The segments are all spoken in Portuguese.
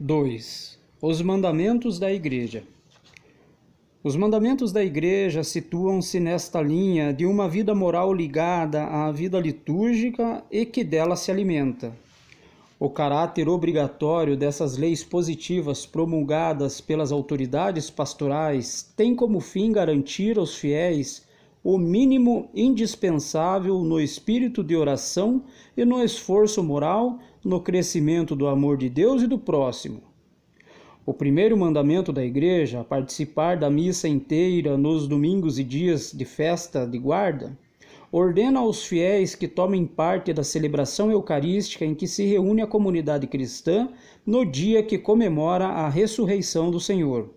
2. Os mandamentos da Igreja. Os mandamentos da Igreja situam-se nesta linha de uma vida moral ligada à vida litúrgica e que dela se alimenta. O caráter obrigatório dessas leis positivas promulgadas pelas autoridades pastorais tem como fim garantir aos fiéis o mínimo indispensável no espírito de oração e no esforço moral, no crescimento do amor de Deus e do próximo. O primeiro mandamento da Igreja, participar da missa inteira nos domingos e dias de festa de guarda, ordena aos fiéis que tomem parte da celebração eucarística em que se reúne a comunidade cristã no dia que comemora a ressurreição do Senhor.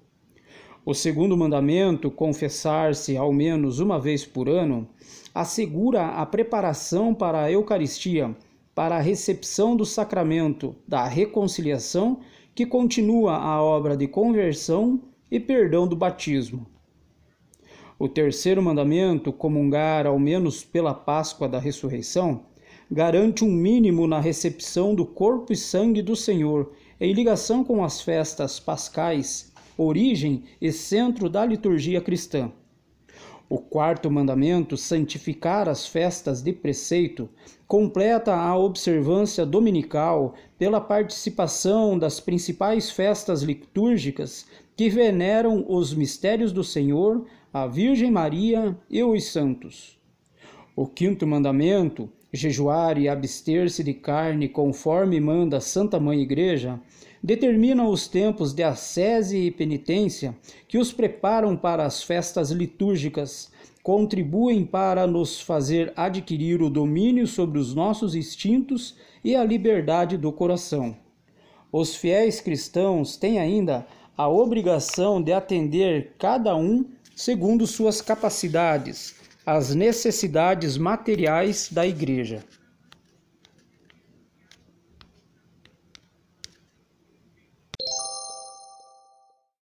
O segundo mandamento, confessar-se ao menos uma vez por ano, assegura a preparação para a Eucaristia, para a recepção do sacramento da reconciliação, que continua a obra de conversão e perdão do batismo. O terceiro mandamento, comungar ao menos pela Páscoa da ressurreição, garante um mínimo na recepção do corpo e sangue do Senhor, em ligação com as festas pascais origem e centro da liturgia cristã. O quarto mandamento, santificar as festas de preceito, completa a observância dominical pela participação das principais festas litúrgicas que veneram os mistérios do Senhor, a Virgem Maria e os santos. O quinto mandamento, jejuar e abster-se de carne conforme manda a Santa Mãe Igreja, determinam os tempos de ascese e penitência que os preparam para as festas litúrgicas, contribuem para nos fazer adquirir o domínio sobre os nossos instintos e a liberdade do coração. Os fiéis cristãos têm ainda a obrigação de atender cada um segundo suas capacidades, as necessidades materiais da Igreja.